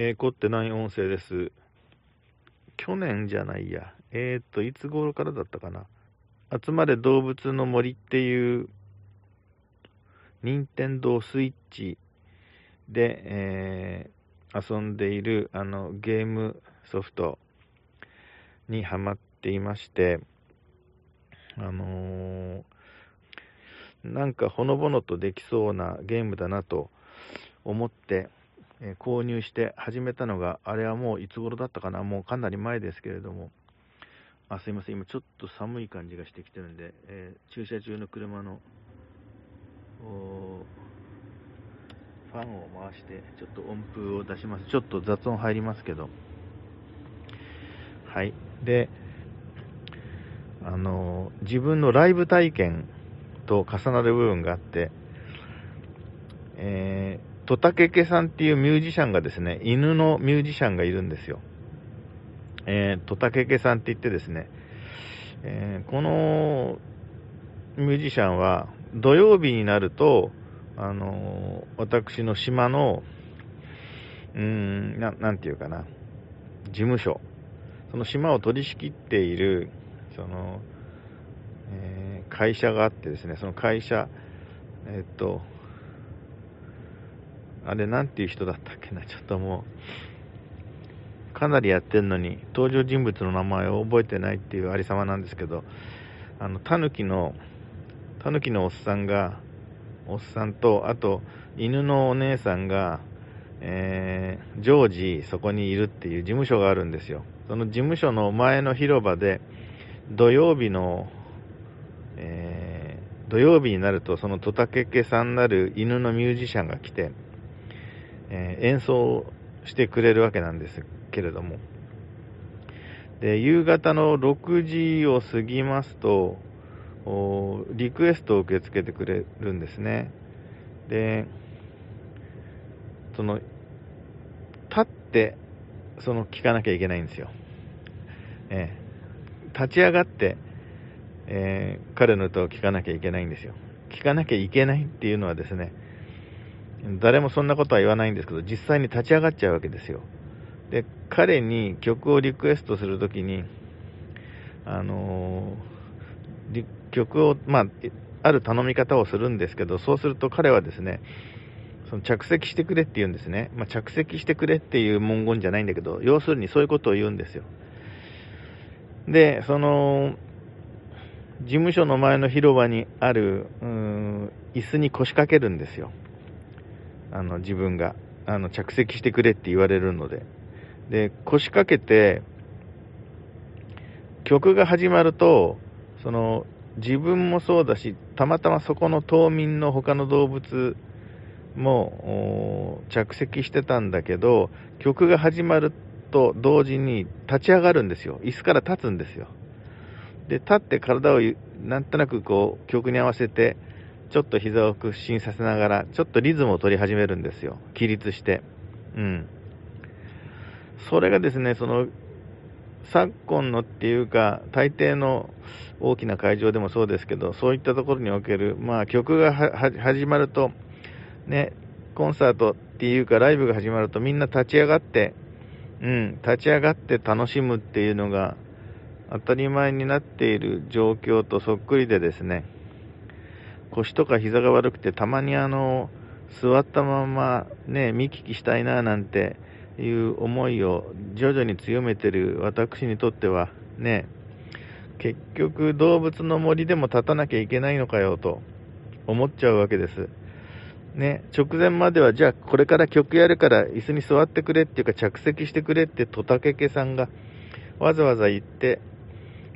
えー、凝ってない音声です。去年じゃないや。えー、っと、いつ頃からだったかな。集まれ動物の森っていう、任天堂スイッチで、えー、遊んでいるあのゲームソフトにハマっていまして、あのー、なんかほのぼのとできそうなゲームだなと思って、え、購入して始めたのが、あれはもういつ頃だったかな、もうかなり前ですけれども、あすいません、今ちょっと寒い感じがしてきてるんで、えー、駐車中の車のファンを回して、ちょっと音符を出します。ちょっと雑音入りますけど。はい。で、あの、自分のライブ体験と重なる部分があって、え、トタケケさんっていうミュージシャンがですね、犬のミュージシャンがいるんですよ。えー、トタケケさんって言ってですね、えー、このミュージシャンは土曜日になると、あのー、私の島の、うーんな、なんていうかな、事務所、その島を取り仕切っている、その、えー、会社があってですね、その会社、えっと、あれ、なんていう人だったっけな、ちょっともう、かなりやってんのに、登場人物の名前を覚えてないっていうありさまなんですけど、あの、タヌキの、タヌキのおっさんが、おっさんと、あと、犬のお姉さんが、えー、常時そこにいるっていう事務所があるんですよ。その事務所の前の広場で、土曜日の、えー、土曜日になると、そのトタケケさんなる犬のミュージシャンが来て、えー、演奏してくれるわけなんですけれども、で、夕方の6時を過ぎますと、リクエストを受け付けてくれるんですね。で、その、立って、その、聞かなきゃいけないんですよ。えー、立ち上がって、えー、彼の歌を聴かなきゃいけないんですよ。聴かなきゃいけないっていうのはですね、誰もそんなことは言わないんですけど、実際に立ち上がっちゃうわけですよ。で、彼に曲をリクエストするときに、あのー、曲を、まあ、ある頼み方をするんですけど、そうすると彼はですね、その着席してくれって言うんですね。まあ、着席してくれっていう文言じゃないんだけど、要するにそういうことを言うんですよ。で、その、事務所の前の広場にある、うん、椅子に腰掛けるんですよ。あの、自分が、あの、着席してくれって言われるので。で、腰掛けて、曲が始まると、その、自分もそうだし、たまたまそこの島民の他の動物も着席してたんだけど、曲が始まると同時に立ち上がるんですよ。椅子から立つんですよ。で、立って体をなんとなくこう曲に合わせて、ちょっと膝を屈伸させながら、ちょっとリズムを取り始めるんですよ。起立して。うん。それがですね、その、昨今のっていうか、大抵の大きな会場でもそうですけど、そういったところにおける、まあ曲が始まると、ね、コンサートっていうかライブが始まるとみんな立ち上がって、うん、立ち上がって楽しむっていうのが当たり前になっている状況とそっくりでですね、腰とか膝が悪くてたまにあの、座ったままね、見聞きしたいななんていう思いを徐々に強めてる私にとってはね、結局動物の森でも立たなきゃいけないのかよと思っちゃうわけです。ね、直前までは、じゃあこれから曲やるから椅子に座ってくれっていうか着席してくれってトタケケさんがわざわざ言って、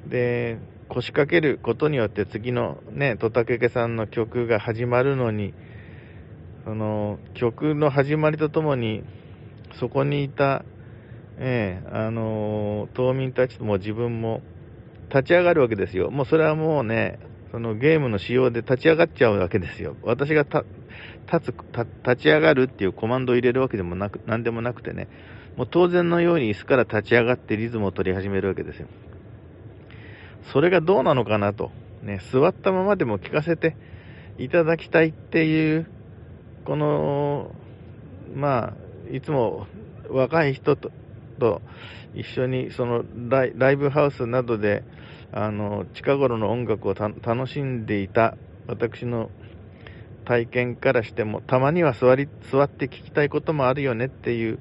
で、腰掛けることによって次のね、トタケケさんの曲が始まるのに、その曲の始まりとともに、そこにいた、ええあの島民たちとも自分も立ち上がるわけですよ。もうそれはもうね、そのゲームの仕様で立ち上がっちゃうわけですよ。私が立つ、立ち上がるっていうコマンドを入れるわけでもなく、なんでもなくてね、もう当然のように椅子から立ち上がってリズムを取り始めるわけですよ。それがどうなのかなと、ね、座ったままでも聞かせていただきたいっていう、この、まあ、いつも若い人とと一緒にそのライブハウスなどであの近頃の音楽を楽しんでいた私の体験からしてもたまには座り座って聞きたいこともあるよねっていう、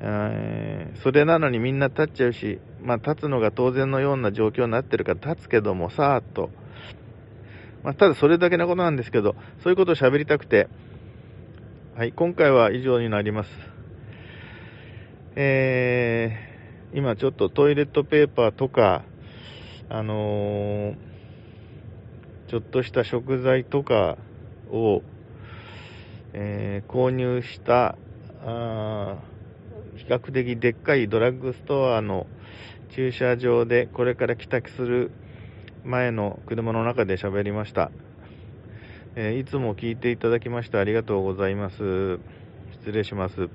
えー、それなのにみんな立っちゃうし、まあ、立つのが当然のような状況になってるから立つけどもさーっと、まあ、ただそれだけのことなんですけどそういうことを喋りたくて、はい、今回は以上になります。えー、今ちょっとトイレットペーパーとか、あのー、ちょっとした食材とかを、えー、購入したあ比較的でっかいドラッグストアの駐車場でこれから帰宅する前の車の中で喋りました、えー、いつも聞いていただきましてありがとうございます。失礼します。